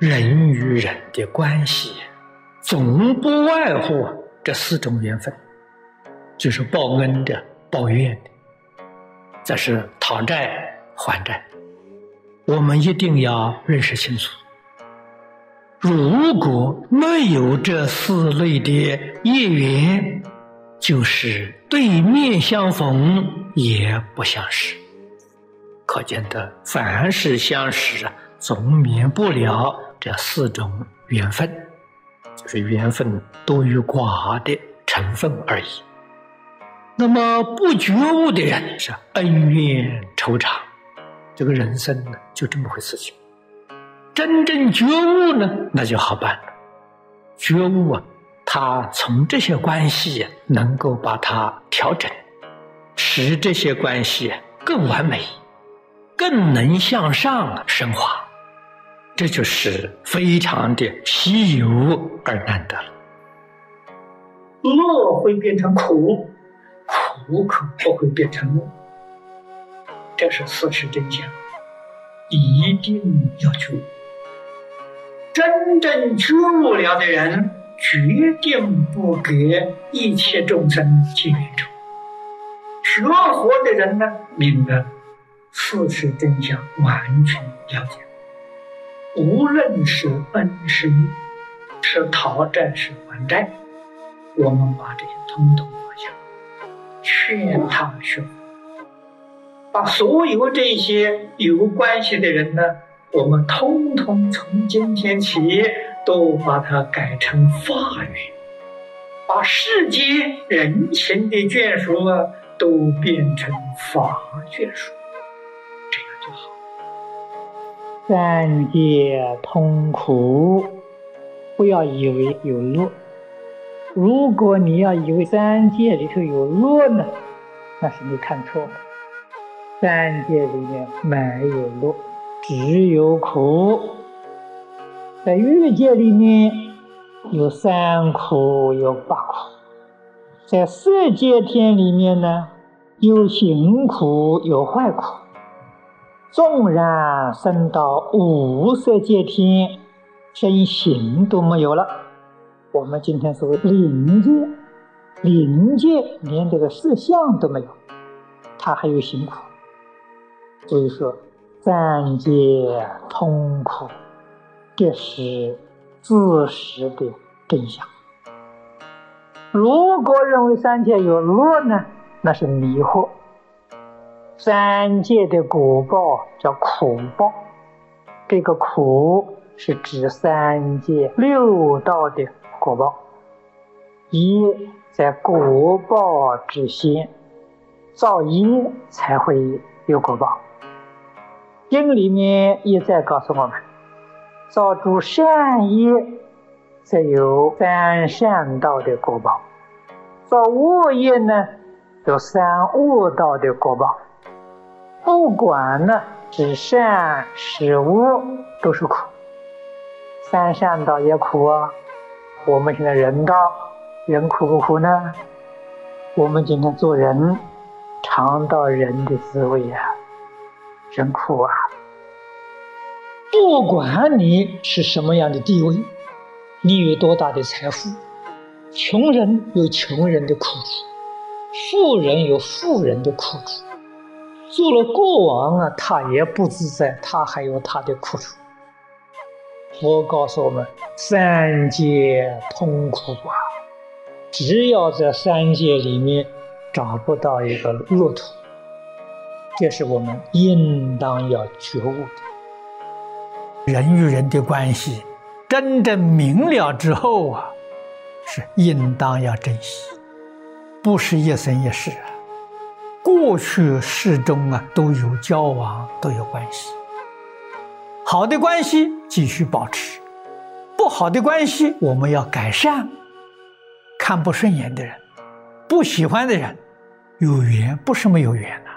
人与人的关系，总不外乎这四种缘分，就是报恩的、报怨的，这是讨债还债。我们一定要认识清楚。如果没有这四类的业缘，就是对面相逢也不相识。可见的，凡是相识啊，总免不了这四种缘分，就是缘分多与寡的成分而已。那么不觉悟的人是恩怨仇长。这个人生呢，就这么回事情。真正觉悟呢，那就好办了。觉悟啊，他从这些关系能够把它调整，使这些关系更完美，更能向上升华。这就是非常的稀有而难得了。乐会变成苦，苦可不会变成乐。这是事实真相，一定要去。真正觉悟了的人，决定不给一切众生结冤仇。学佛的人呢，明白事实真相，完全了解。无论是恩是义，是讨债是还债，我们把这些通通放下，劝他学。把所有这些有关系的人呢，我们通通从今天起都把它改成法语，把世间人情的眷属啊都变成法眷属，这样就好。三界痛苦，不要以为有乐。如果你要以为三界里头有乐呢，那是你看错了。三界里面没有乐，只有苦。在欲界里面有三苦，有八苦；在色界天里面呢，有行苦，有坏苦。纵然升到五色界天，身形都没有了。我们今天所谓灵界，灵界连这个色相都没有，它还有辛苦。所以说，三界痛苦，这是自实的真相。如果认为三界有乐呢，那是迷惑。三界的果报叫苦报，这个苦是指三界六道的果报。一在果报之先，造业才会有果报。经里面一再告诉我们，造诸善业，则有三善道的果报；造恶业呢，有三恶道的果报。不管呢是善是恶，都是苦。三善道也苦啊！我们现在人道，人苦不苦呢？我们今天做人，尝到人的滋味呀。真苦啊！不管你是什么样的地位，你有多大的财富，穷人有穷人的苦处，富人有富人的苦处。做了国王啊，他也不自在，他还有他的苦处。佛告诉我们：三界痛苦啊！只要在三界里面找不到一个乐土。这是我们应当要觉悟的。人与人的关系，真正明了之后啊，是应当要珍惜，不是一生一世啊。过去世中啊，都有交往，都有关系。好的关系继续保持，不好的关系我们要改善。看不顺眼的人，不喜欢的人，有缘不是没有缘呐。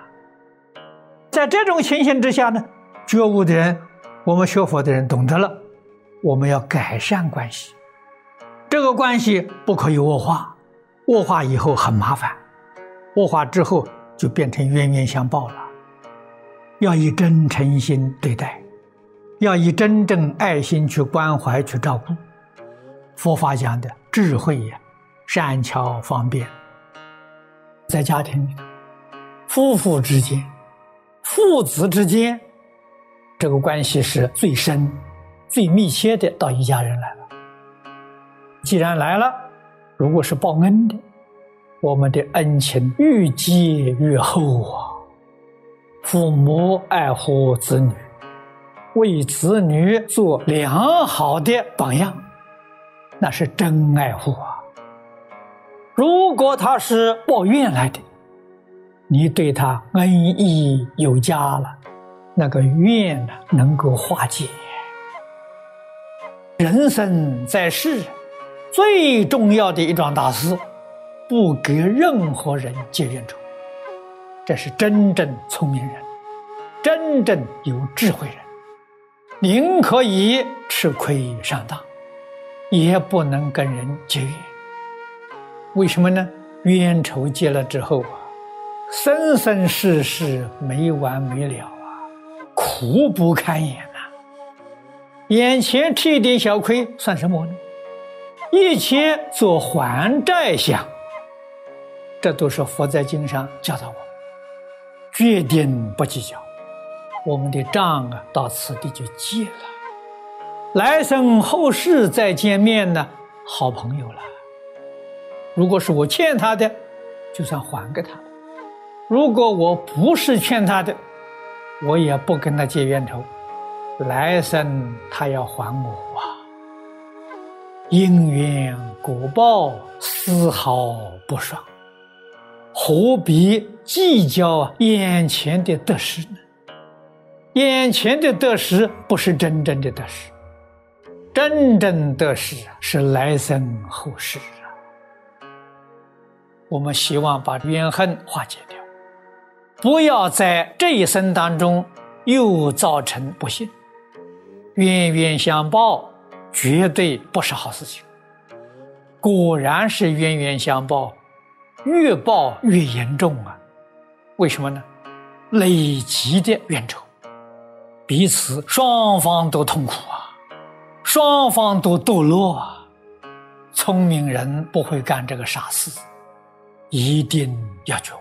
在这种情形之下呢，觉悟的人，我们学佛的人懂得了，我们要改善关系。这个关系不可以恶化，恶化以后很麻烦，恶化之后就变成冤冤相报了。要以真诚心对待，要以真正爱心去关怀、去照顾。佛法讲的智慧呀，善巧方便，在家庭里头，夫妇之间、父子之间，这个关系是最深、最密切的，到一家人来了。既然来了，如果是报恩的，我们的恩情愈积愈厚啊！父母爱护子女，为子女做良好的榜样，那是真爱护啊！如果他是报怨来的，你对他恩义有加了，那个怨呢能够化解。人生在世。最重要的一桩大事，不给任何人结冤仇，这是真正聪明人，真正有智慧人，宁可以吃亏上当，也不能跟人结怨。为什么呢？冤仇结了之后啊，生生世世没完没了啊，苦不堪言呐。眼前吃一点小亏，算什么呢？一切做还债相，这都是佛在经上教导我，决定不计较，我们的账啊到此地就结了，来生后世再见面呢，好朋友了。如果是我欠他的，就算还给他；如果我不是欠他的，我也不跟他结冤仇，来生他要还我啊。因缘果报丝毫不爽，何必计较眼前的得失呢？眼前的得失不是真正的得失，真正得失是来生后世啊。我们希望把怨恨化解掉，不要在这一生当中又造成不幸，冤冤相报。绝对不是好事情。果然是冤冤相报，越报越严重啊！为什么呢？累积的冤仇，彼此双方都痛苦啊，双方都堕落啊。聪明人不会干这个傻事，一定要救。